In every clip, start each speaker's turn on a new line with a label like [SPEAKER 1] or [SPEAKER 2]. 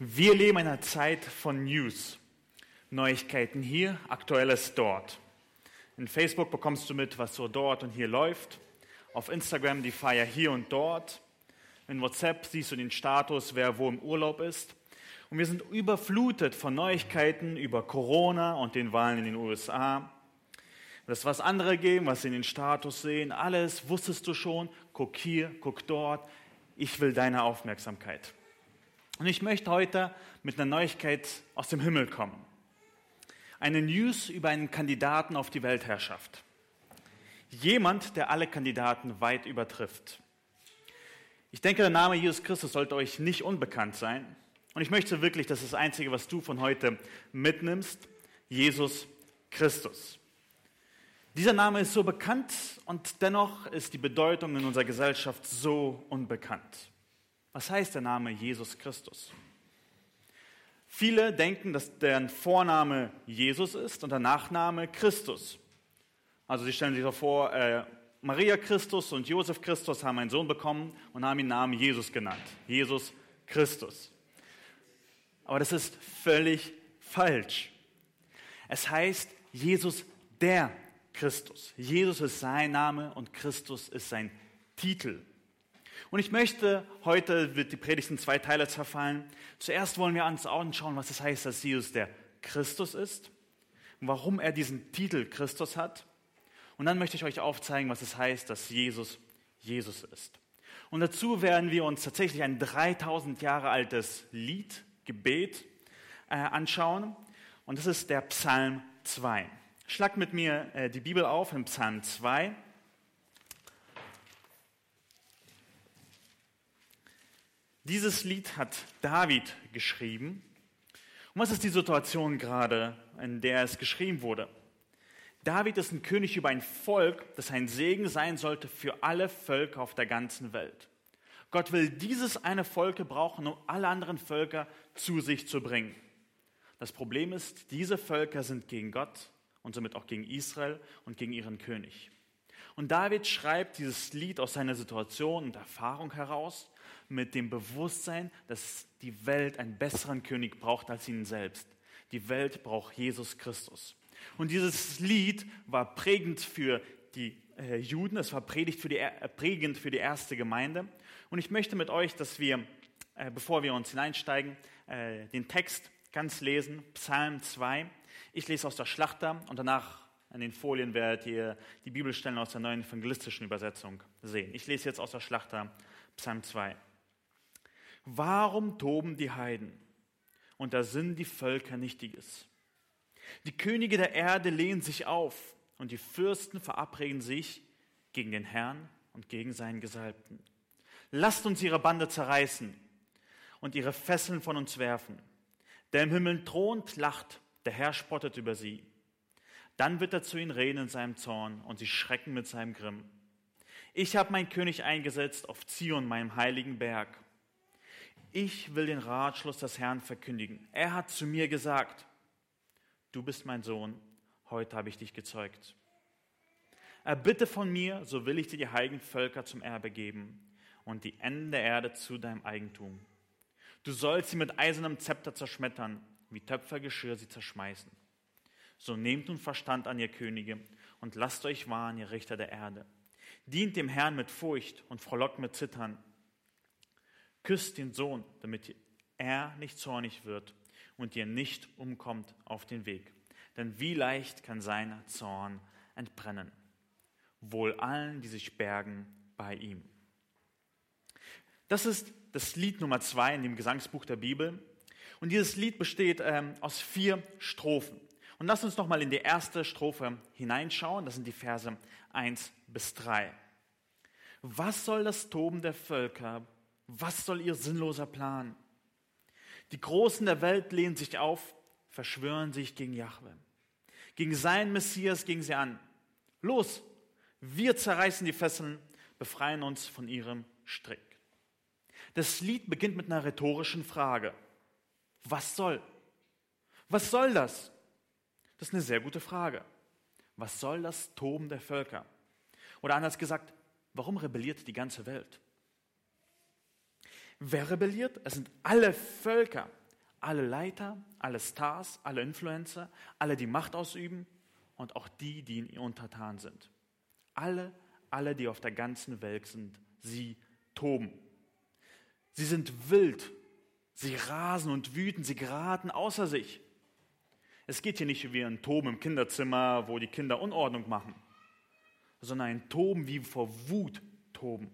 [SPEAKER 1] Wir leben in einer Zeit von News. Neuigkeiten hier, Aktuelles dort. In Facebook bekommst du mit, was so dort und hier läuft. Auf Instagram die Feier hier und dort. In WhatsApp siehst du den Status, wer wo im Urlaub ist. Und wir sind überflutet von Neuigkeiten über Corona und den Wahlen in den USA. Das, was andere geben, was sie in den Status sehen, alles wusstest du schon. Guck hier, guck dort. Ich will deine Aufmerksamkeit. Und ich möchte heute mit einer Neuigkeit aus dem Himmel kommen. Eine News über einen Kandidaten auf die Weltherrschaft. Jemand, der alle Kandidaten weit übertrifft. Ich denke, der Name Jesus Christus sollte euch nicht unbekannt sein. Und ich möchte wirklich, das ist das Einzige, was du von heute mitnimmst, Jesus Christus. Dieser Name ist so bekannt und dennoch ist die Bedeutung in unserer Gesellschaft so unbekannt. Was heißt der Name Jesus Christus? Viele denken, dass der Vorname Jesus ist und der Nachname Christus. Also sie stellen sich so vor, äh, Maria Christus und Josef Christus haben einen Sohn bekommen und haben ihn Namen Jesus genannt. Jesus Christus. Aber das ist völlig falsch. Es heißt Jesus der Christus. Jesus ist sein Name und Christus ist sein Titel. Und ich möchte, heute wird die Predigt in zwei Teile zerfallen. Zuerst wollen wir uns anschauen, was es heißt, dass Jesus der Christus ist warum er diesen Titel Christus hat. Und dann möchte ich euch aufzeigen, was es heißt, dass Jesus Jesus ist. Und dazu werden wir uns tatsächlich ein 3000 Jahre altes Lied, Gebet äh, anschauen. Und das ist der Psalm 2. Schlag mit mir äh, die Bibel auf in Psalm 2. Dieses Lied hat David geschrieben. Und was ist die Situation gerade, in der es geschrieben wurde? David ist ein König über ein Volk, das ein Segen sein sollte für alle Völker auf der ganzen Welt. Gott will dieses eine Volk gebrauchen, um alle anderen Völker zu sich zu bringen. Das Problem ist, diese Völker sind gegen Gott und somit auch gegen Israel und gegen ihren König. Und David schreibt dieses Lied aus seiner Situation und Erfahrung heraus mit dem Bewusstsein, dass die Welt einen besseren König braucht als ihn selbst. Die Welt braucht Jesus Christus. Und dieses Lied war prägend für die äh, Juden, es war predigt für die, äh, prägend für die erste Gemeinde. Und ich möchte mit euch, dass wir, äh, bevor wir uns hineinsteigen, den Text ganz lesen, Psalm 2. Ich lese aus der Schlachter und danach an den Folien werdet ihr die Bibelstellen aus der neuen evangelistischen Übersetzung sehen. Ich lese jetzt aus der Schlachter Psalm 2. Warum toben die Heiden? Und da sind die Völker Nichtiges. Die Könige der Erde lehnen sich auf und die Fürsten verabreden sich gegen den Herrn und gegen seinen Gesalbten. Lasst uns ihre Bande zerreißen und ihre Fesseln von uns werfen. Der im Himmel thront, lacht, der Herr spottet über sie. Dann wird er zu ihnen reden in seinem Zorn und sie schrecken mit seinem Grimm. Ich habe meinen König eingesetzt auf Zion, meinem heiligen Berg. Ich will den Ratschluss des Herrn verkündigen. Er hat zu mir gesagt, du bist mein Sohn, heute habe ich dich gezeugt. Erbitte von mir, so will ich dir die heiligen Völker zum Erbe geben und die Enden der Erde zu deinem Eigentum. Du sollst sie mit eisernem Zepter zerschmettern, wie Töpfergeschirr sie zerschmeißen. So nehmt nun Verstand an, ihr Könige, und lasst euch warnen, ihr Richter der Erde. Dient dem Herrn mit Furcht und frohlockt mit Zittern. Küsst den Sohn, damit er nicht zornig wird und ihr nicht umkommt auf den Weg. Denn wie leicht kann sein Zorn entbrennen. Wohl allen, die sich bergen bei ihm. Das ist das Lied Nummer zwei in dem Gesangsbuch der Bibel. Und dieses Lied besteht ähm, aus vier Strophen. Und lasst uns noch mal in die erste Strophe hineinschauen. Das sind die Verse eins bis drei. Was soll das Toben der Völker? Was soll ihr sinnloser Plan? Die Großen der Welt lehnen sich auf, verschwören sich gegen Jahwe. Gegen seinen Messias gingen sie an. Los, wir zerreißen die Fesseln, befreien uns von ihrem Strick. Das Lied beginnt mit einer rhetorischen Frage. Was soll? Was soll das? Das ist eine sehr gute Frage. Was soll das Toben der Völker? Oder anders gesagt, warum rebelliert die ganze Welt? Wer rebelliert? Es sind alle Völker. Alle Leiter, alle Stars, alle Influencer, alle, die Macht ausüben und auch die, die ihr untertan sind. Alle, alle, die auf der ganzen Welt sind, sie toben. Sie sind wild, sie rasen und wüten, sie geraten außer sich. Es geht hier nicht wie ein Toben im Kinderzimmer, wo die Kinder Unordnung machen, sondern ein Toben wie vor Wut toben.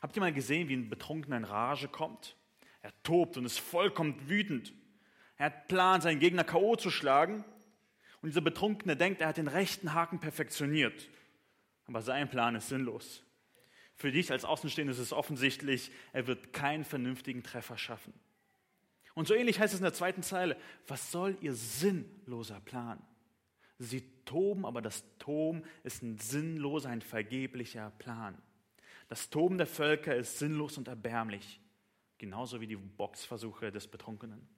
[SPEAKER 1] Habt ihr mal gesehen, wie ein Betrunkener in Rage kommt? Er tobt und ist vollkommen wütend. Er hat Plan, seinen Gegner K.O. zu schlagen. Und dieser Betrunkene denkt, er hat den rechten Haken perfektioniert. Aber sein Plan ist sinnlos. Für dich als Außenstehender ist es offensichtlich, er wird keinen vernünftigen Treffer schaffen. Und so ähnlich heißt es in der zweiten Zeile, was soll ihr sinnloser Plan? Sie toben, aber das Toben ist ein sinnloser, ein vergeblicher Plan. Das Toben der Völker ist sinnlos und erbärmlich, genauso wie die Boxversuche des Betrunkenen.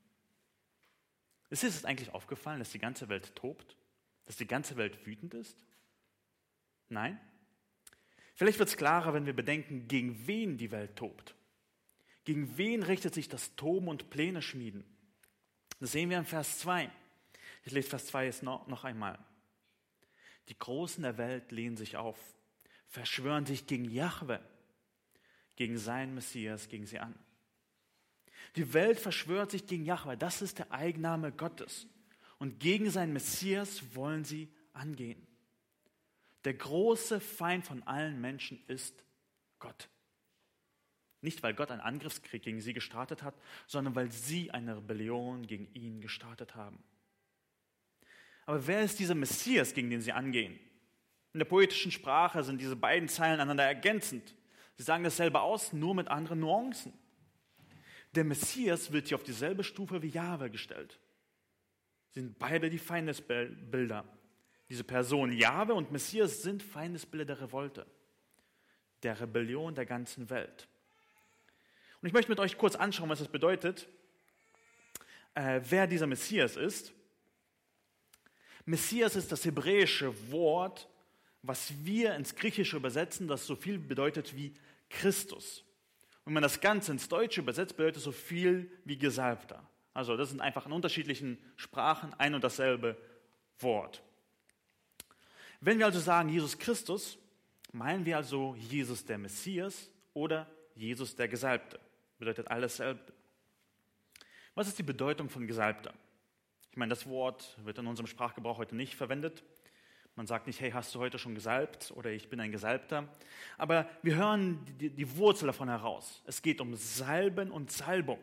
[SPEAKER 1] Ist es eigentlich aufgefallen, dass die ganze Welt tobt? Dass die ganze Welt wütend ist? Nein? Vielleicht wird es klarer, wenn wir bedenken, gegen wen die Welt tobt. Gegen wen richtet sich das Toben und Pläne schmieden? Das sehen wir in Vers 2. Ich lese Vers 2 jetzt noch, noch einmal. Die Großen der Welt lehnen sich auf, verschwören sich gegen Jahwe, gegen seinen Messias, gegen sie an. Die Welt verschwört sich gegen Jahwe, das ist der Eigenname Gottes. Und gegen seinen Messias wollen sie angehen. Der große Feind von allen Menschen ist Gott. Nicht, weil Gott einen Angriffskrieg gegen sie gestartet hat, sondern weil sie eine Rebellion gegen ihn gestartet haben. Aber wer ist dieser Messias, gegen den sie angehen? In der poetischen Sprache sind diese beiden Zeilen einander ergänzend. Sie sagen dasselbe aus, nur mit anderen Nuancen. Der Messias wird hier auf dieselbe Stufe wie Jahwe gestellt. Sie sind beide die Feindesbilder. Diese Personen, Jahwe und Messias, sind Feindesbilder der Revolte, der Rebellion der ganzen Welt. Und ich möchte mit euch kurz anschauen, was das bedeutet, äh, wer dieser Messias ist. Messias ist das hebräische Wort, was wir ins Griechische übersetzen, das so viel bedeutet wie Christus. Und wenn man das Ganze ins Deutsche übersetzt, bedeutet es so viel wie Gesalbter. Also das sind einfach in unterschiedlichen Sprachen ein und dasselbe Wort. Wenn wir also sagen Jesus Christus, meinen wir also Jesus der Messias oder Jesus der Gesalbte. Bedeutet alles dasselbe. Was ist die Bedeutung von Gesalbter? Ich meine, das Wort wird in unserem Sprachgebrauch heute nicht verwendet. Man sagt nicht, hey, hast du heute schon gesalbt oder ich bin ein Gesalbter. Aber wir hören die, die Wurzel davon heraus. Es geht um Salben und Salbung.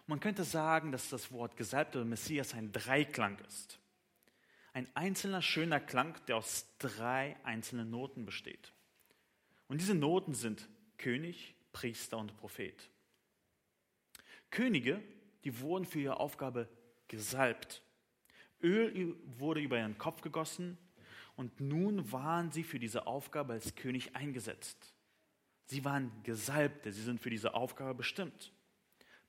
[SPEAKER 1] Und man könnte sagen, dass das Wort Gesalbter oder Messias ein Dreiklang ist ein einzelner schöner Klang, der aus drei einzelnen Noten besteht. Und diese Noten sind König, Priester und Prophet. Könige, die wurden für ihre Aufgabe gesalbt. Öl wurde über ihren Kopf gegossen und nun waren sie für diese Aufgabe als König eingesetzt. Sie waren Gesalbte, sie sind für diese Aufgabe bestimmt.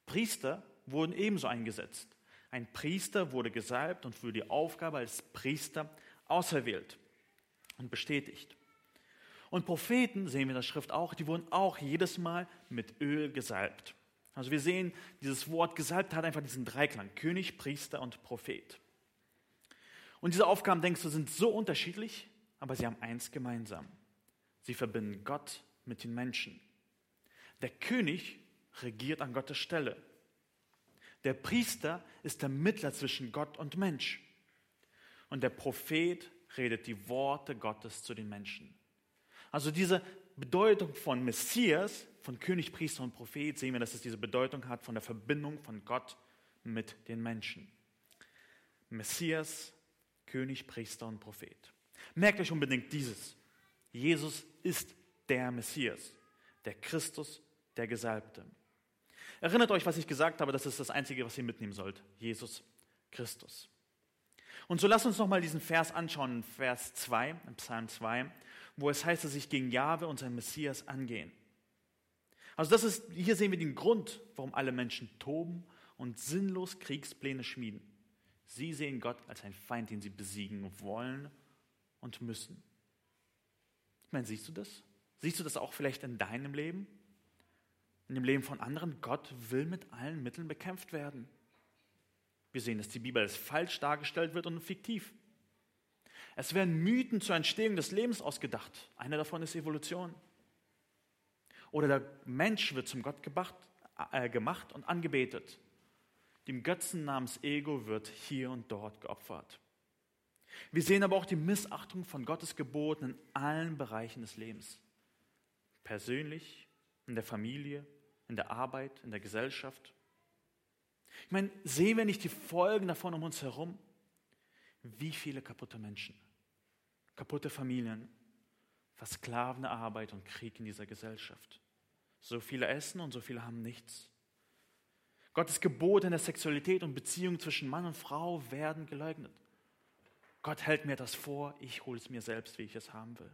[SPEAKER 1] Priester wurden ebenso eingesetzt. Ein Priester wurde gesalbt und für die Aufgabe als Priester auserwählt und bestätigt. Und Propheten, sehen wir in der Schrift auch, die wurden auch jedes Mal mit Öl gesalbt. Also wir sehen, dieses Wort gesalbt hat einfach diesen Dreiklang, König, Priester und Prophet. Und diese Aufgaben, denkst du, sind so unterschiedlich, aber sie haben eins gemeinsam. Sie verbinden Gott mit den Menschen. Der König regiert an Gottes Stelle. Der Priester ist der Mittler zwischen Gott und Mensch. Und der Prophet redet die Worte Gottes zu den Menschen. Also diese Bedeutung von Messias, von König, Priester und Prophet, sehen wir, dass es diese Bedeutung hat von der Verbindung von Gott mit den Menschen. Messias, König, Priester und Prophet. Merkt euch unbedingt dieses. Jesus ist der Messias, der Christus, der Gesalbte. Erinnert euch, was ich gesagt habe, das ist das Einzige, was ihr mitnehmen sollt. Jesus Christus. Und so lasst uns nochmal diesen Vers anschauen, Vers 2, im Psalm 2, wo es heißt, dass sich gegen Jahwe und sein Messias angehen. Also das ist, hier sehen wir den Grund, warum alle Menschen toben und sinnlos Kriegspläne schmieden. Sie sehen Gott als einen Feind, den sie besiegen wollen und müssen. Ich meine, siehst du das? Siehst du das auch vielleicht in deinem Leben? in dem Leben von anderen. Gott will mit allen Mitteln bekämpft werden. Wir sehen, dass die Bibel als falsch dargestellt wird und fiktiv. Es werden Mythen zur Entstehung des Lebens ausgedacht. Einer davon ist Evolution. Oder der Mensch wird zum Gott gemacht, äh, gemacht und angebetet. Dem Götzen namens Ego wird hier und dort geopfert. Wir sehen aber auch die Missachtung von Gottes Geboten in allen Bereichen des Lebens. Persönlich, in der Familie, in der Arbeit, in der Gesellschaft. Ich meine, sehen wir nicht die Folgen davon um uns herum? Wie viele kaputte Menschen, kaputte Familien, versklavende Arbeit und Krieg in dieser Gesellschaft. So viele essen und so viele haben nichts. Gottes Gebote in der Sexualität und Beziehung zwischen Mann und Frau werden geleugnet. Gott hält mir das vor, ich hole es mir selbst, wie ich es haben will.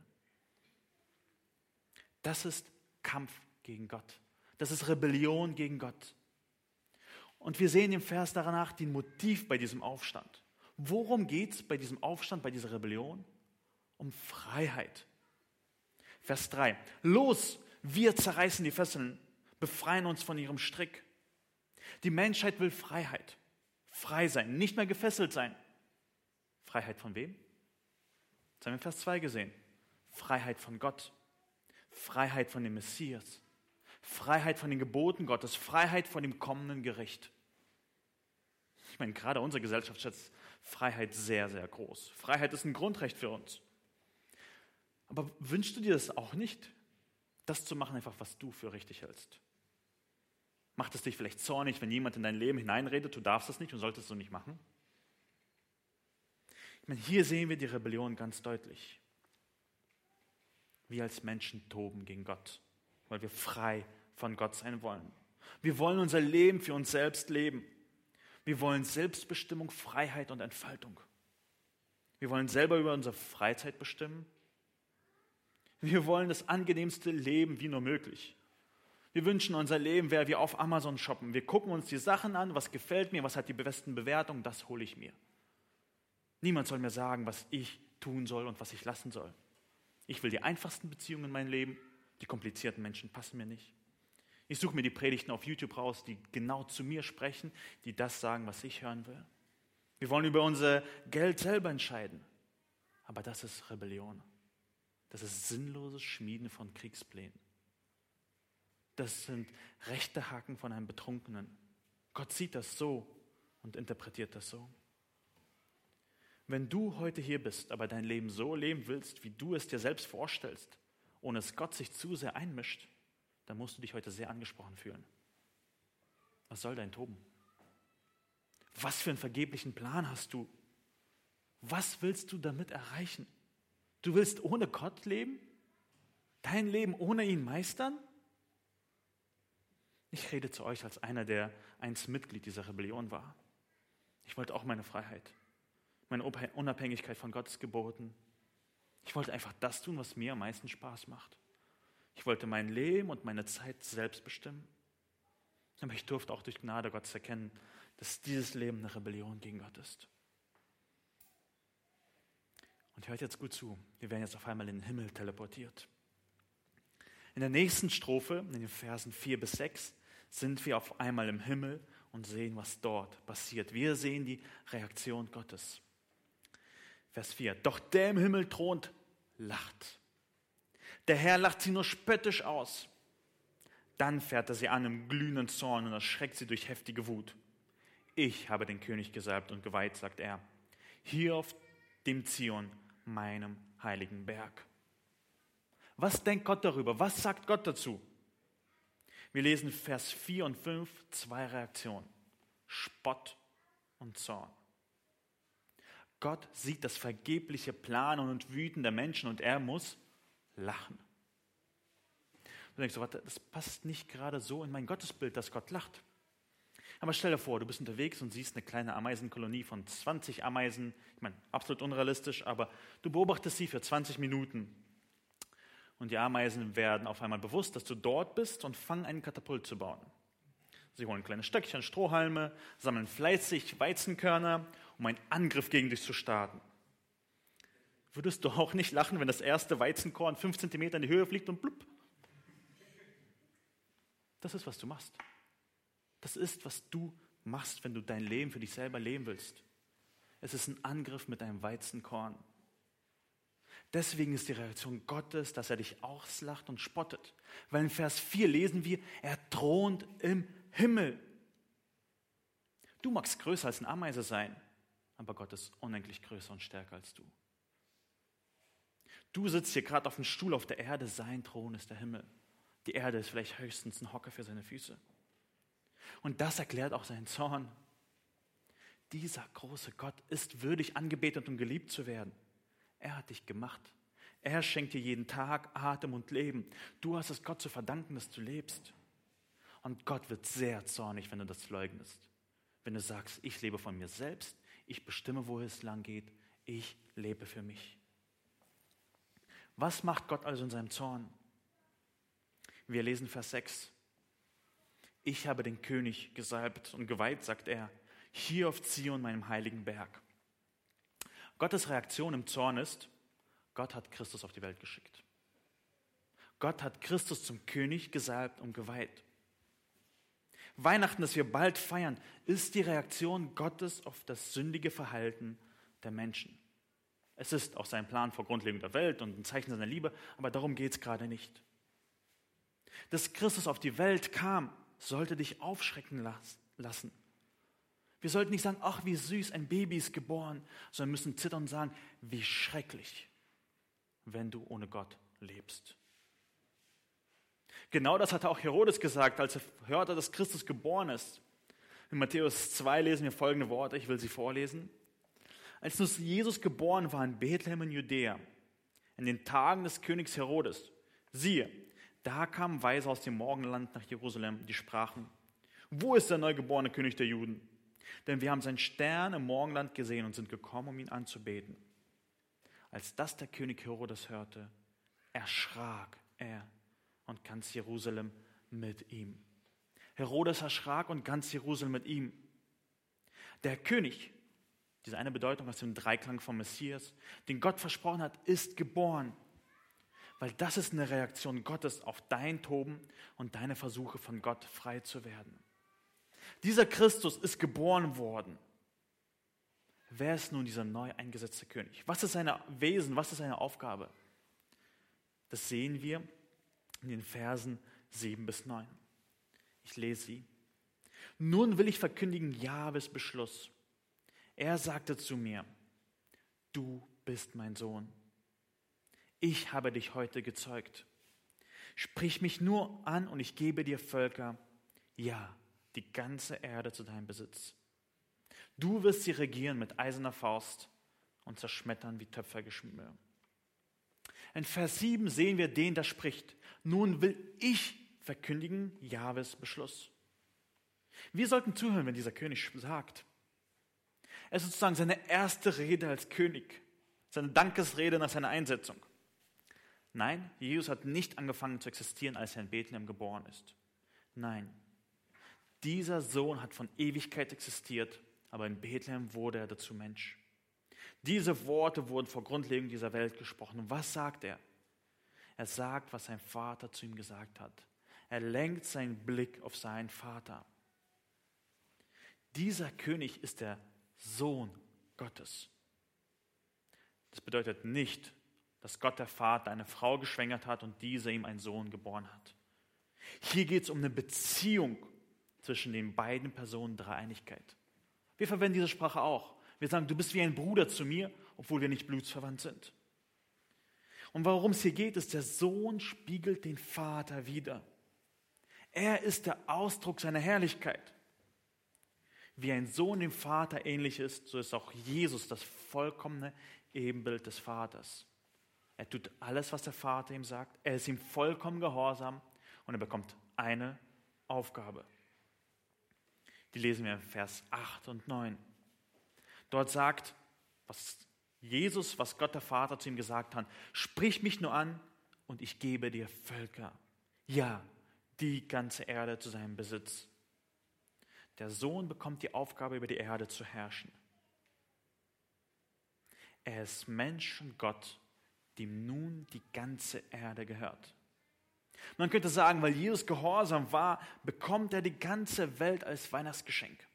[SPEAKER 1] Das ist Kampf gegen Gott. Das ist Rebellion gegen Gott. Und wir sehen im Vers danach den Motiv bei diesem Aufstand. Worum geht es bei diesem Aufstand, bei dieser Rebellion? Um Freiheit. Vers 3. Los, wir zerreißen die Fesseln, befreien uns von ihrem Strick. Die Menschheit will Freiheit. Frei sein, nicht mehr gefesselt sein. Freiheit von wem? Das haben wir in Vers 2 gesehen. Freiheit von Gott. Freiheit von dem Messias. Freiheit von den Geboten Gottes. Freiheit von dem kommenden Gericht. Ich meine, gerade unsere Gesellschaft schätzt Freiheit sehr, sehr groß. Freiheit ist ein Grundrecht für uns. Aber wünschst du dir das auch nicht, das zu machen, einfach was du für richtig hältst? Macht es dich vielleicht zornig, wenn jemand in dein Leben hineinredet, du darfst es nicht und solltest es so nicht machen? Ich meine, hier sehen wir die Rebellion ganz deutlich. Wir als Menschen toben gegen Gott, weil wir frei von Gott sein wollen. Wir wollen unser Leben für uns selbst leben. Wir wollen Selbstbestimmung, Freiheit und Entfaltung. Wir wollen selber über unsere Freizeit bestimmen. Wir wollen das angenehmste Leben wie nur möglich. Wir wünschen, unser Leben wäre wie auf Amazon shoppen. Wir gucken uns die Sachen an, was gefällt mir, was hat die besten Bewertungen, das hole ich mir. Niemand soll mir sagen, was ich tun soll und was ich lassen soll. Ich will die einfachsten Beziehungen in meinem Leben, die komplizierten Menschen passen mir nicht. Ich suche mir die Predigten auf YouTube raus, die genau zu mir sprechen, die das sagen, was ich hören will. Wir wollen über unser Geld selber entscheiden. Aber das ist Rebellion. Das ist sinnloses Schmieden von Kriegsplänen. Das sind rechte Haken von einem Betrunkenen. Gott sieht das so und interpretiert das so. Wenn du heute hier bist, aber dein Leben so leben willst, wie du es dir selbst vorstellst, ohne dass Gott sich zu sehr einmischt, dann musst du dich heute sehr angesprochen fühlen. Was soll dein Toben? Was für einen vergeblichen Plan hast du? Was willst du damit erreichen? Du willst ohne Gott leben? Dein Leben ohne ihn meistern? Ich rede zu euch als einer, der einst Mitglied dieser Rebellion war. Ich wollte auch meine Freiheit, meine Unabhängigkeit von Gottes Geboten. Ich wollte einfach das tun, was mir am meisten Spaß macht. Ich wollte mein Leben und meine Zeit selbst bestimmen. Aber ich durfte auch durch Gnade Gottes erkennen, dass dieses Leben eine Rebellion gegen Gott ist. Und hört jetzt gut zu, wir werden jetzt auf einmal in den Himmel teleportiert. In der nächsten Strophe, in den Versen 4 bis 6, sind wir auf einmal im Himmel und sehen, was dort passiert. Wir sehen die Reaktion Gottes. Vers 4. Doch der im Himmel thront, lacht. Der Herr lacht sie nur spöttisch aus. Dann fährt er sie an im glühenden Zorn und erschreckt sie durch heftige Wut. Ich habe den König gesalbt und geweiht, sagt er, hier auf dem Zion, meinem heiligen Berg. Was denkt Gott darüber? Was sagt Gott dazu? Wir lesen Vers 4 und 5 zwei Reaktionen. Spott und Zorn. Gott sieht das vergebliche Planen und Wüten der Menschen und er muss lachen. Du denkst, warte, das passt nicht gerade so in mein Gottesbild, dass Gott lacht. Aber stell dir vor, du bist unterwegs und siehst eine kleine Ameisenkolonie von 20 Ameisen. Ich meine, absolut unrealistisch, aber du beobachtest sie für 20 Minuten. Und die Ameisen werden auf einmal bewusst, dass du dort bist und fangen einen Katapult zu bauen. Sie holen kleine Stöckchen, Strohhalme, sammeln fleißig Weizenkörner, um einen Angriff gegen dich zu starten. Würdest du auch nicht lachen, wenn das erste Weizenkorn fünf Zentimeter in die Höhe fliegt und blub? Das ist, was du machst. Das ist, was du machst, wenn du dein Leben für dich selber leben willst. Es ist ein Angriff mit einem Weizenkorn. Deswegen ist die Reaktion Gottes, dass er dich auslacht und spottet. Weil in Vers 4 lesen wir, er thront im Himmel. Du magst größer als ein Ameise sein, aber Gott ist unendlich größer und stärker als du. Du sitzt hier gerade auf dem Stuhl auf der Erde, sein Thron ist der Himmel. Die Erde ist vielleicht höchstens ein Hocker für seine Füße. Und das erklärt auch seinen Zorn. Dieser große Gott ist würdig angebetet und geliebt zu werden. Er hat dich gemacht. Er schenkt dir jeden Tag Atem und Leben. Du hast es Gott zu verdanken, dass du lebst. Und Gott wird sehr zornig, wenn du das leugnest. Wenn du sagst, ich lebe von mir selbst, ich bestimme, wo es lang geht, ich lebe für mich. Was macht Gott also in seinem Zorn? Wir lesen Vers 6. Ich habe den König gesalbt und geweiht, sagt er, hier auf Zion, meinem heiligen Berg. Gottes Reaktion im Zorn ist, Gott hat Christus auf die Welt geschickt. Gott hat Christus zum König gesalbt und geweiht. Weihnachten, das wir bald feiern, ist die Reaktion Gottes auf das sündige Verhalten der Menschen. Es ist auch sein Plan vor Grundlegung der Welt und ein Zeichen seiner Liebe, aber darum geht es gerade nicht. Dass Christus auf die Welt kam, sollte dich aufschrecken lassen. Wir sollten nicht sagen, ach, wie süß, ein Baby ist geboren, sondern müssen zittern und sagen, wie schrecklich, wenn du ohne Gott lebst. Genau das hatte auch Herodes gesagt, als er hörte, dass Christus geboren ist. In Matthäus 2 lesen wir folgende Worte, ich will sie vorlesen. Als nun Jesus geboren war in Bethlehem in Judäa, in den Tagen des Königs Herodes, siehe, da kamen Weise aus dem Morgenland nach Jerusalem, die sprachen, wo ist der neugeborene König der Juden? Denn wir haben seinen Stern im Morgenland gesehen und sind gekommen, um ihn anzubeten. Als das der König Herodes hörte, erschrak er und ganz Jerusalem mit ihm. Herodes erschrak und ganz Jerusalem mit ihm. Der König, diese eine Bedeutung aus dem Dreiklang vom Messias, den Gott versprochen hat, ist geboren. Weil das ist eine Reaktion Gottes auf dein Toben und deine Versuche von Gott frei zu werden. Dieser Christus ist geboren worden. Wer ist nun dieser neu eingesetzte König? Was ist sein Wesen? Was ist seine Aufgabe? Das sehen wir in den Versen 7 bis 9. Ich lese sie. Nun will ich verkündigen Jahwes Beschluss. Er sagte zu mir, du bist mein Sohn. Ich habe dich heute gezeugt. Sprich mich nur an und ich gebe dir Völker, ja, die ganze Erde zu deinem Besitz. Du wirst sie regieren mit eiserner Faust und zerschmettern wie Töpfergeschmier. In Vers 7 sehen wir den, der spricht. Nun will ich verkündigen Jahwes Beschluss. Wir sollten zuhören, wenn dieser König sagt. Es ist sozusagen seine erste Rede als König, seine Dankesrede nach seiner Einsetzung. Nein, Jesus hat nicht angefangen zu existieren, als er in Bethlehem geboren ist. Nein, dieser Sohn hat von Ewigkeit existiert, aber in Bethlehem wurde er dazu Mensch. Diese Worte wurden vor Grundlegung dieser Welt gesprochen. Und was sagt er? Er sagt, was sein Vater zu ihm gesagt hat. Er lenkt seinen Blick auf seinen Vater. Dieser König ist der Sohn Gottes. Das bedeutet nicht, dass Gott der Vater eine Frau geschwängert hat und diese ihm einen Sohn geboren hat. Hier geht es um eine Beziehung zwischen den beiden Personen Dreieinigkeit. Wir verwenden diese Sprache auch. Wir sagen, du bist wie ein Bruder zu mir, obwohl wir nicht blutsverwandt sind. Und worum es hier geht, ist, der Sohn spiegelt den Vater wider. Er ist der Ausdruck seiner Herrlichkeit. Wie ein Sohn dem Vater ähnlich ist, so ist auch Jesus das vollkommene Ebenbild des Vaters. Er tut alles, was der Vater ihm sagt. Er ist ihm vollkommen gehorsam und er bekommt eine Aufgabe. Die lesen wir in Vers 8 und 9. Dort sagt, was Jesus, was Gott der Vater zu ihm gesagt hat, sprich mich nur an und ich gebe dir Völker. Ja, die ganze Erde zu seinem Besitz. Der Sohn bekommt die Aufgabe, über die Erde zu herrschen. Er ist Mensch und Gott, dem nun die ganze Erde gehört. Man könnte sagen, weil Jesus gehorsam war, bekommt er die ganze Welt als Weihnachtsgeschenk.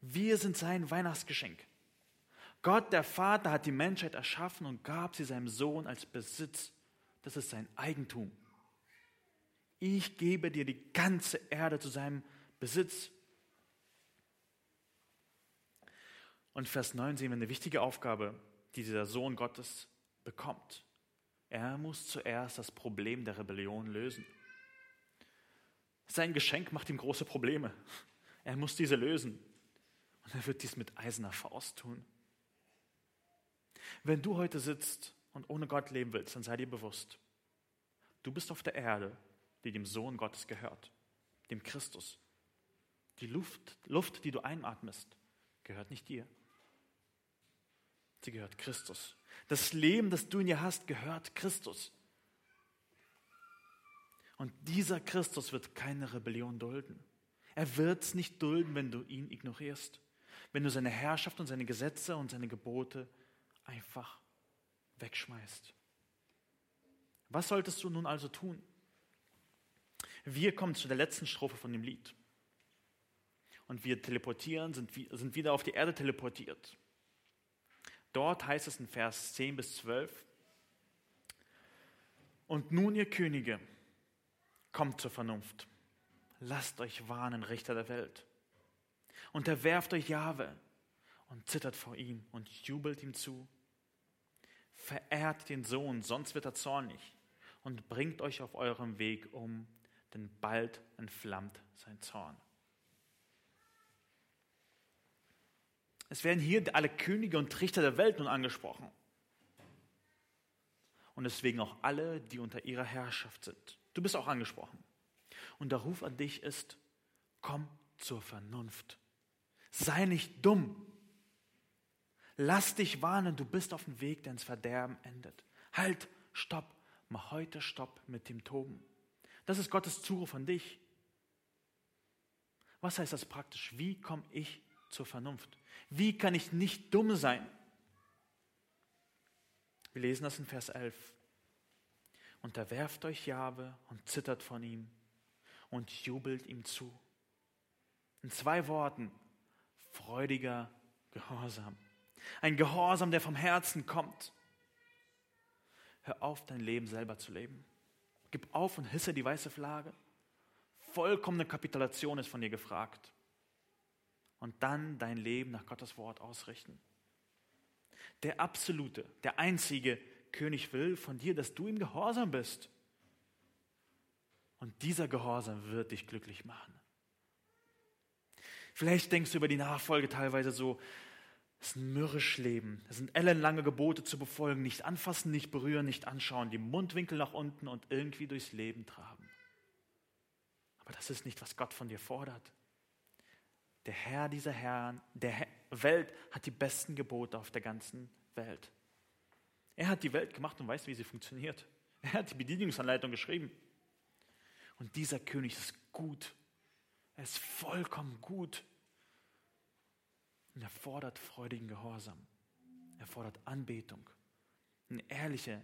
[SPEAKER 1] Wir sind sein Weihnachtsgeschenk. Gott, der Vater, hat die Menschheit erschaffen und gab sie seinem Sohn als Besitz. Das ist sein Eigentum. Ich gebe dir die ganze Erde zu seinem Besitz. Und Vers 9 sehen wir eine wichtige Aufgabe, die dieser Sohn Gottes bekommt. Er muss zuerst das Problem der Rebellion lösen. Sein Geschenk macht ihm große Probleme. Er muss diese lösen. Und er wird dies mit eiserner Faust tun. Wenn du heute sitzt und ohne Gott leben willst, dann sei dir bewusst, du bist auf der Erde, die dem Sohn Gottes gehört, dem Christus. Die Luft, Luft, die du einatmest, gehört nicht dir. Sie gehört Christus. Das Leben, das du in ihr hast, gehört Christus. Und dieser Christus wird keine Rebellion dulden. Er wird es nicht dulden, wenn du ihn ignorierst, wenn du seine Herrschaft und seine Gesetze und seine Gebote einfach wegschmeißt. Was solltest du nun also tun? Wir kommen zu der letzten Strophe von dem Lied. Und wir teleportieren, sind, sind wieder auf die Erde teleportiert. Dort heißt es in Vers 10 bis 12, und nun, ihr Könige, kommt zur Vernunft. Lasst euch warnen, Richter der Welt. Unterwerft euch Jahwe und zittert vor ihm und jubelt ihm zu. Verehrt den Sohn, sonst wird er zornig und bringt euch auf eurem Weg um, denn bald entflammt sein Zorn. Es werden hier alle Könige und Richter der Welt nun angesprochen. Und deswegen auch alle, die unter ihrer Herrschaft sind. Du bist auch angesprochen. Und der Ruf an dich ist, komm zur Vernunft. Sei nicht dumm. Lass dich warnen, du bist auf dem Weg, der ins Verderben endet. Halt, stopp, mach heute Stopp mit dem Toben. Das ist Gottes Zuruf an dich. Was heißt das praktisch? Wie komme ich zur Vernunft? Wie kann ich nicht dumm sein? Wir lesen das in Vers 11. Unterwerft euch Jahwe und zittert von ihm und jubelt ihm zu. In zwei Worten, freudiger Gehorsam. Ein Gehorsam, der vom Herzen kommt. Hör auf, dein Leben selber zu leben. Gib auf und hisse die weiße Flagge. Vollkommene Kapitulation ist von dir gefragt. Und dann dein Leben nach Gottes Wort ausrichten. Der absolute, der einzige König will von dir, dass du ihm gehorsam bist. Und dieser Gehorsam wird dich glücklich machen. Vielleicht denkst du über die Nachfolge teilweise so, es ist ein mürrisch Leben. Es sind ellenlange Gebote zu befolgen, nicht anfassen, nicht berühren, nicht anschauen, die Mundwinkel nach unten und irgendwie durchs Leben traben. Aber das ist nicht, was Gott von dir fordert. Der Herr dieser Herren, der Welt hat die besten Gebote auf der ganzen Welt. Er hat die Welt gemacht und weiß, wie sie funktioniert. Er hat die Bedienungsanleitung geschrieben. Und dieser König ist gut. Er ist vollkommen gut. Und er fordert freudigen Gehorsam. Er fordert Anbetung. Eine ehrliche,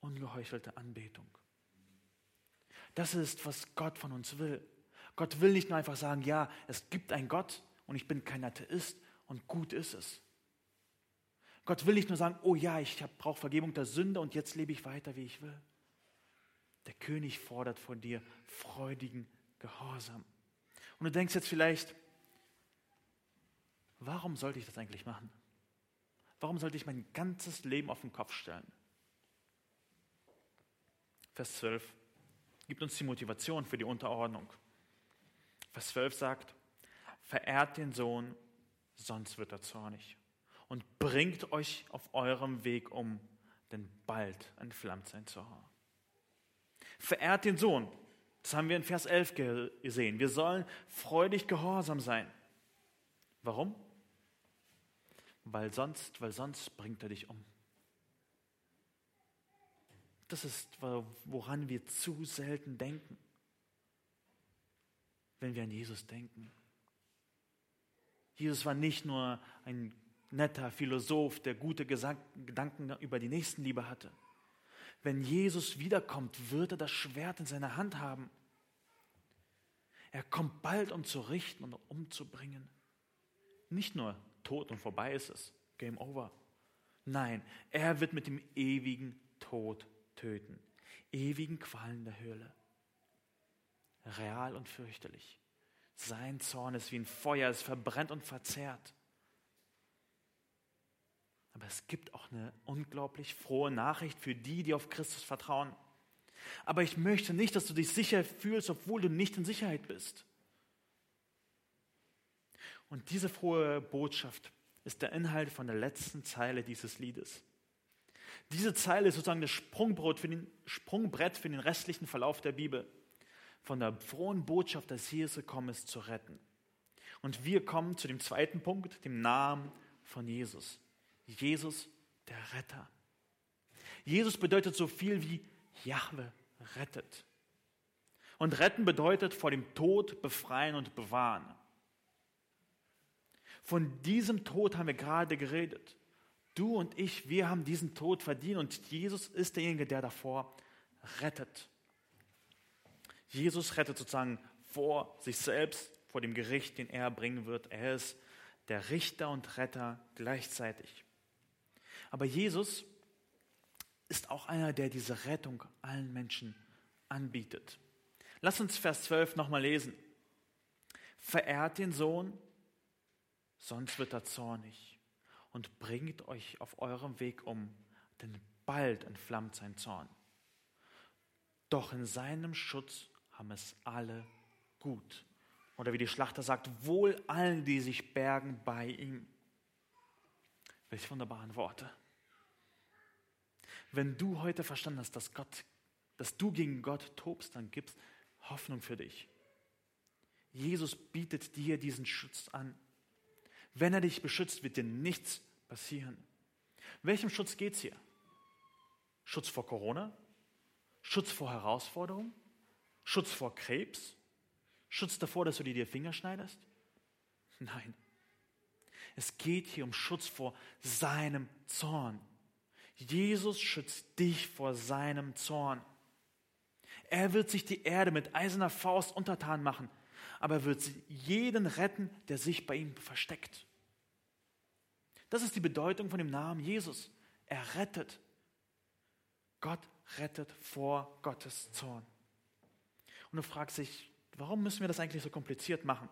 [SPEAKER 1] ungeheuchelte Anbetung. Das ist, was Gott von uns will. Gott will nicht nur einfach sagen, ja, es gibt einen Gott und ich bin kein Atheist und gut ist es. Gott will nicht nur sagen, oh ja, ich brauche Vergebung der Sünde und jetzt lebe ich weiter, wie ich will. Der König fordert von dir freudigen Gehorsam. Und du denkst jetzt vielleicht, warum sollte ich das eigentlich machen? Warum sollte ich mein ganzes Leben auf den Kopf stellen? Vers 12 gibt uns die Motivation für die Unterordnung. Vers 12 sagt, verehrt den Sohn, sonst wird er zornig. Und bringt euch auf eurem Weg um, denn bald entflammt sein Zorn. Verehrt den Sohn. Das haben wir in Vers 11 gesehen. Wir sollen freudig gehorsam sein. Warum? weil sonst, weil sonst bringt er dich um. Das ist, woran wir zu selten denken, wenn wir an Jesus denken. Jesus war nicht nur ein netter Philosoph, der gute Gedanken über die Nächstenliebe hatte. Wenn Jesus wiederkommt, wird er das Schwert in seiner Hand haben. Er kommt bald, um zu richten und umzubringen. Nicht nur tot und vorbei ist es, Game Over. Nein, er wird mit dem ewigen Tod töten, ewigen Qualen der Höhle. Real und fürchterlich. Sein Zorn ist wie ein Feuer, es verbrennt und verzehrt. Aber es gibt auch eine unglaublich frohe Nachricht für die, die auf Christus vertrauen. Aber ich möchte nicht, dass du dich sicher fühlst, obwohl du nicht in Sicherheit bist. Und diese frohe Botschaft ist der Inhalt von der letzten Zeile dieses Liedes. Diese Zeile ist sozusagen das Sprungbrett für den, Sprungbrett für den restlichen Verlauf der Bibel. Von der frohen Botschaft, dass Jesus gekommen ist, zu retten. Und wir kommen zu dem zweiten Punkt, dem Namen von Jesus. Jesus, der Retter. Jesus bedeutet so viel wie Jahwe rettet. Und retten bedeutet vor dem Tod befreien und bewahren. Von diesem Tod haben wir gerade geredet. Du und ich, wir haben diesen Tod verdient und Jesus ist derjenige, der davor rettet. Jesus rettet sozusagen vor sich selbst, vor dem Gericht, den er bringen wird. Er ist der Richter und Retter gleichzeitig. Aber Jesus ist auch einer, der diese Rettung allen Menschen anbietet. Lass uns Vers 12 nochmal lesen. Verehrt den Sohn, sonst wird er zornig und bringt euch auf eurem Weg um, denn bald entflammt sein Zorn. Doch in seinem Schutz haben es alle gut. Oder wie die Schlachter sagt, wohl allen, die sich bergen bei ihm. Welche wunderbaren Worte. Wenn du heute verstanden hast, dass Gott, dass du gegen Gott tobst, dann gibt es Hoffnung für dich. Jesus bietet dir diesen Schutz an. Wenn er dich beschützt, wird dir nichts passieren. Welchem Schutz geht es hier? Schutz vor Corona? Schutz vor Herausforderungen? Schutz vor Krebs? Schutz davor, dass du dir die Finger schneidest? Nein. Es geht hier um Schutz vor seinem Zorn. Jesus schützt dich vor seinem Zorn. Er wird sich die Erde mit eiserner Faust untertan machen, aber er wird jeden retten, der sich bei ihm versteckt. Das ist die Bedeutung von dem Namen Jesus. Er rettet. Gott rettet vor Gottes Zorn. Und du fragst dich, warum müssen wir das eigentlich so kompliziert machen?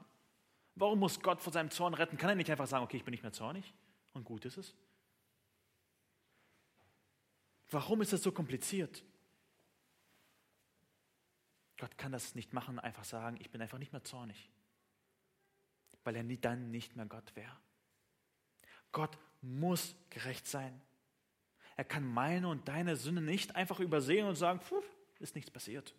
[SPEAKER 1] Warum muss Gott vor seinem Zorn retten? Kann er nicht einfach sagen, okay, ich bin nicht mehr zornig und gut ist es? Warum ist das so kompliziert? Gott kann das nicht machen, einfach sagen, ich bin einfach nicht mehr zornig, weil er dann nicht mehr Gott wäre. Gott muss gerecht sein. Er kann meine und deine Sünde nicht einfach übersehen und sagen, pfuh, ist nichts passiert.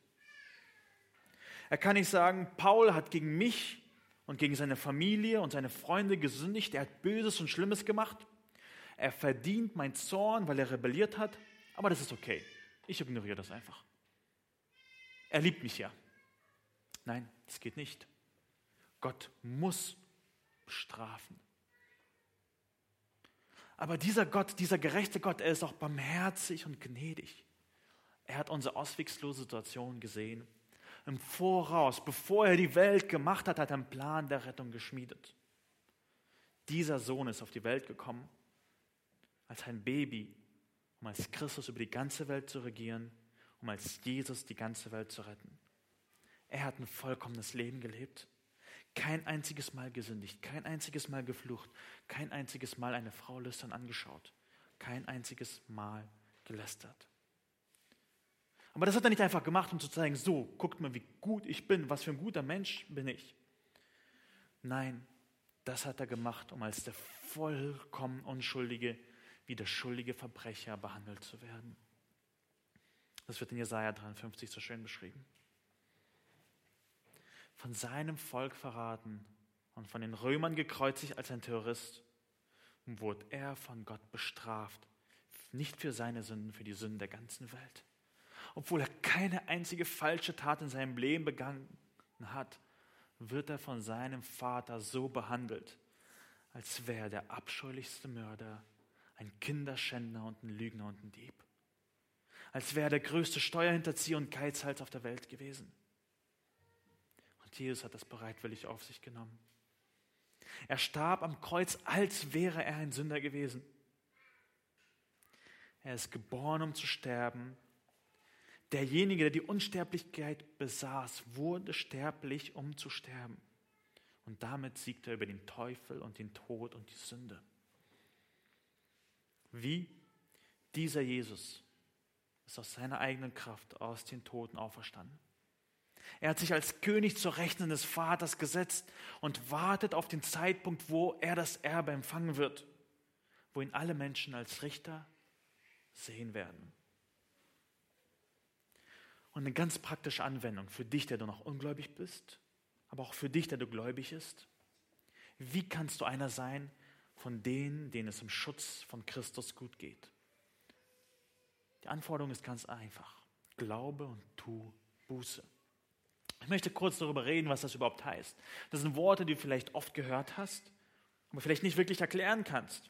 [SPEAKER 1] Er kann nicht sagen, Paul hat gegen mich und gegen seine Familie und seine Freunde gesündigt, er hat Böses und Schlimmes gemacht. Er verdient mein Zorn, weil er rebelliert hat, aber das ist okay. Ich ignoriere das einfach. Er liebt mich ja. Nein, das geht nicht. Gott muss strafen. Aber dieser Gott, dieser gerechte Gott, er ist auch barmherzig und gnädig. Er hat unsere auswegslose Situation gesehen. Im Voraus, bevor er die Welt gemacht hat, hat er einen Plan der Rettung geschmiedet. Dieser Sohn ist auf die Welt gekommen als ein Baby, um als Christus über die ganze Welt zu regieren, um als Jesus die ganze Welt zu retten. Er hat ein vollkommenes Leben gelebt, kein einziges Mal gesündigt, kein einziges Mal geflucht, kein einziges Mal eine Frau lüstern angeschaut, kein einziges Mal gelästert. Aber das hat er nicht einfach gemacht, um zu zeigen, so, guckt mal, wie gut ich bin, was für ein guter Mensch bin ich. Nein, das hat er gemacht, um als der vollkommen Unschuldige wie der schuldige Verbrecher behandelt zu werden. Das wird in Jesaja 53 so schön beschrieben. Von seinem Volk verraten und von den Römern gekreuzigt als ein Terrorist, wurde er von Gott bestraft. Nicht für seine Sünden, für die Sünden der ganzen Welt. Obwohl er keine einzige falsche Tat in seinem Leben begangen hat, wird er von seinem Vater so behandelt, als wäre er der abscheulichste Mörder ein Kinderschänder und ein Lügner und ein Dieb. als wäre er der größte Steuerhinterzieher und Geizhals auf der Welt gewesen. Und Jesus hat das bereitwillig auf sich genommen. Er starb am Kreuz, als wäre er ein Sünder gewesen. Er ist geboren, um zu sterben. Derjenige, der die Unsterblichkeit besaß, wurde sterblich, um zu sterben. Und damit siegt er über den Teufel und den Tod und die Sünde. Wie dieser Jesus ist aus seiner eigenen Kraft aus den Toten auferstanden. Er hat sich als König zur Rechten des Vaters gesetzt und wartet auf den Zeitpunkt, wo er das Erbe empfangen wird, wo ihn alle Menschen als Richter sehen werden. Und eine ganz praktische Anwendung für dich, der du noch ungläubig bist, aber auch für dich, der du gläubig bist. Wie kannst du einer sein von denen, denen es im Schutz von Christus gut geht? Die Anforderung ist ganz einfach. Glaube und tu Buße. Ich möchte kurz darüber reden, was das überhaupt heißt. Das sind Worte, die du vielleicht oft gehört hast, aber vielleicht nicht wirklich erklären kannst.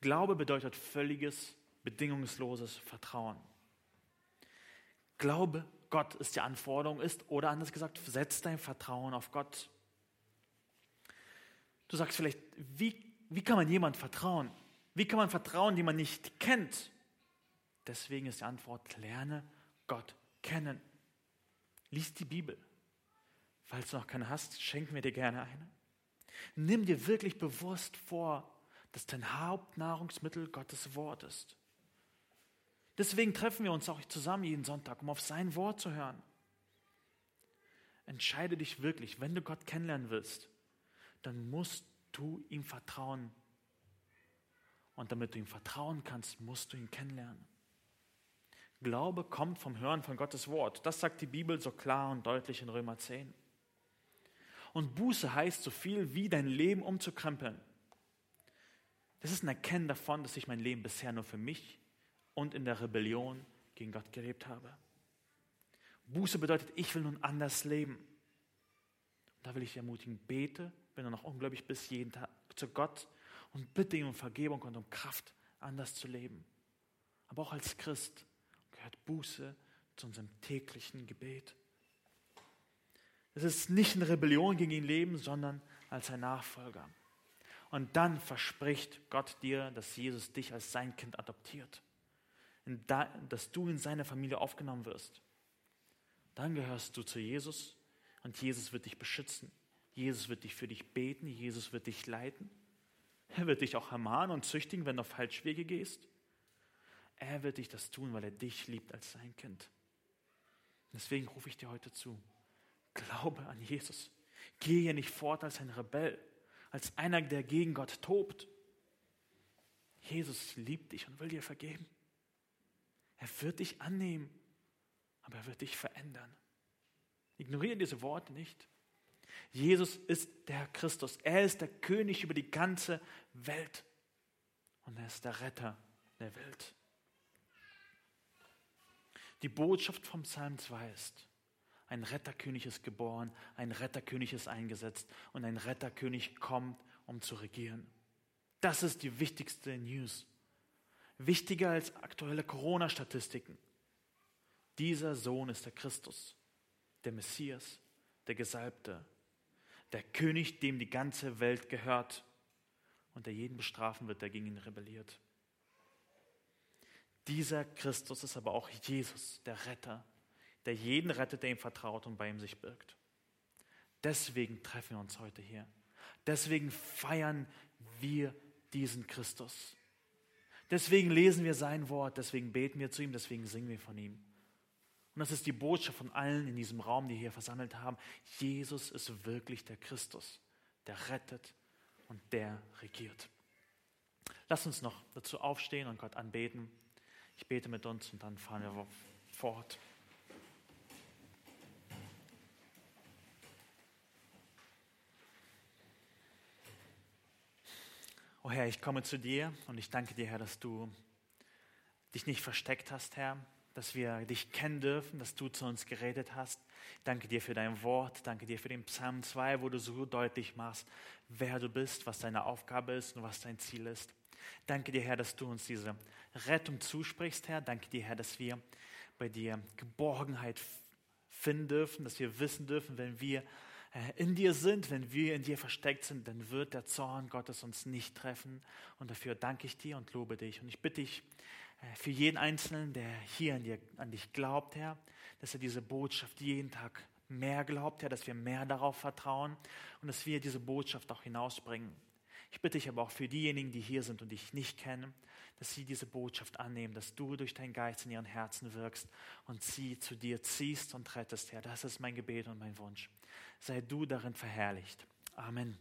[SPEAKER 1] Glaube bedeutet völliges, bedingungsloses Vertrauen. Glaube, Gott ist die Anforderung, ist, oder anders gesagt, setz dein Vertrauen auf Gott. Du sagst vielleicht, wie, wie kann man jemand vertrauen? Wie kann man vertrauen, die man nicht kennt? Deswegen ist die Antwort, lerne Gott kennen. Lies die Bibel. Falls du noch keine hast, schenken wir dir gerne eine. Nimm dir wirklich bewusst vor, dass dein Hauptnahrungsmittel Gottes Wort ist. Deswegen treffen wir uns auch zusammen jeden Sonntag, um auf sein Wort zu hören. Entscheide dich wirklich, wenn du Gott kennenlernen willst, dann musst du ihm vertrauen. Und damit du ihm vertrauen kannst, musst du ihn kennenlernen. Glaube kommt vom Hören von Gottes Wort. Das sagt die Bibel so klar und deutlich in Römer 10. Und Buße heißt so viel wie dein Leben umzukrempeln. Das ist ein Erkennen davon, dass ich mein Leben bisher nur für mich und in der Rebellion gegen Gott gelebt habe. Buße bedeutet, ich will nun anders leben. Und da will ich dich ermutigen, bete, wenn du noch ungläubig bist, jeden Tag zu Gott und bitte ihn um Vergebung und um Kraft, anders zu leben. Aber auch als Christ gehört Buße zu unserem täglichen Gebet. Es ist nicht eine Rebellion gegen ihn leben, sondern als ein Nachfolger. Und dann verspricht Gott dir, dass Jesus dich als sein Kind adoptiert, dass du in seine Familie aufgenommen wirst. Dann gehörst du zu Jesus und Jesus wird dich beschützen. Jesus wird dich für dich beten, Jesus wird dich leiten. Er wird dich auch ermahnen und züchtigen, wenn du auf Falschwege gehst. Er wird dich das tun, weil er dich liebt als sein Kind. Deswegen rufe ich dir heute zu. Glaube an Jesus. Gehe nicht fort als ein Rebell, als einer, der gegen Gott tobt. Jesus liebt dich und will dir vergeben. Er wird dich annehmen, aber er wird dich verändern. Ignoriere diese Worte nicht. Jesus ist der Christus. Er ist der König über die ganze Welt. Und er ist der Retter der Welt. Die Botschaft vom Psalm 2 ist, ein Retterkönig ist geboren, ein Retterkönig ist eingesetzt und ein Retterkönig kommt, um zu regieren. Das ist die wichtigste News. Wichtiger als aktuelle Corona-Statistiken. Dieser Sohn ist der Christus, der Messias, der Gesalbte, der König, dem die ganze Welt gehört und der jeden bestrafen wird, der gegen ihn rebelliert. Dieser Christus ist aber auch Jesus, der Retter, der jeden rettet, der ihm vertraut und bei ihm sich birgt. Deswegen treffen wir uns heute hier. Deswegen feiern wir diesen Christus. Deswegen lesen wir sein Wort, deswegen beten wir zu ihm, deswegen singen wir von ihm. Und das ist die Botschaft von allen in diesem Raum, die hier versammelt haben. Jesus ist wirklich der Christus, der rettet und der regiert. Lass uns noch dazu aufstehen und Gott anbeten. Ich bete mit uns und dann fahren wir fort. Oh Herr, ich komme zu dir und ich danke dir, Herr, dass du dich nicht versteckt hast, Herr, dass wir dich kennen dürfen, dass du zu uns geredet hast. Danke dir für dein Wort, danke dir für den Psalm 2, wo du so deutlich machst, wer du bist, was deine Aufgabe ist und was dein Ziel ist. Danke dir, Herr, dass du uns diese Rettung zusprichst, Herr. Danke dir, Herr, dass wir bei dir Geborgenheit finden dürfen, dass wir wissen dürfen, wenn wir in dir sind, wenn wir in dir versteckt sind, dann wird der Zorn Gottes uns nicht treffen. Und dafür danke ich dir und lobe dich. Und ich bitte dich äh, für jeden Einzelnen, der hier an, dir, an dich glaubt, Herr, dass er diese Botschaft jeden Tag mehr glaubt, Herr, dass wir mehr darauf vertrauen und dass wir diese Botschaft auch hinausbringen. Ich bitte dich aber auch für diejenigen, die hier sind und dich nicht kennen, dass sie diese Botschaft annehmen, dass du durch deinen Geist in ihren Herzen wirkst und sie zu dir ziehst und rettest, Herr. Das ist mein Gebet und mein Wunsch. Sei du darin verherrlicht. Amen.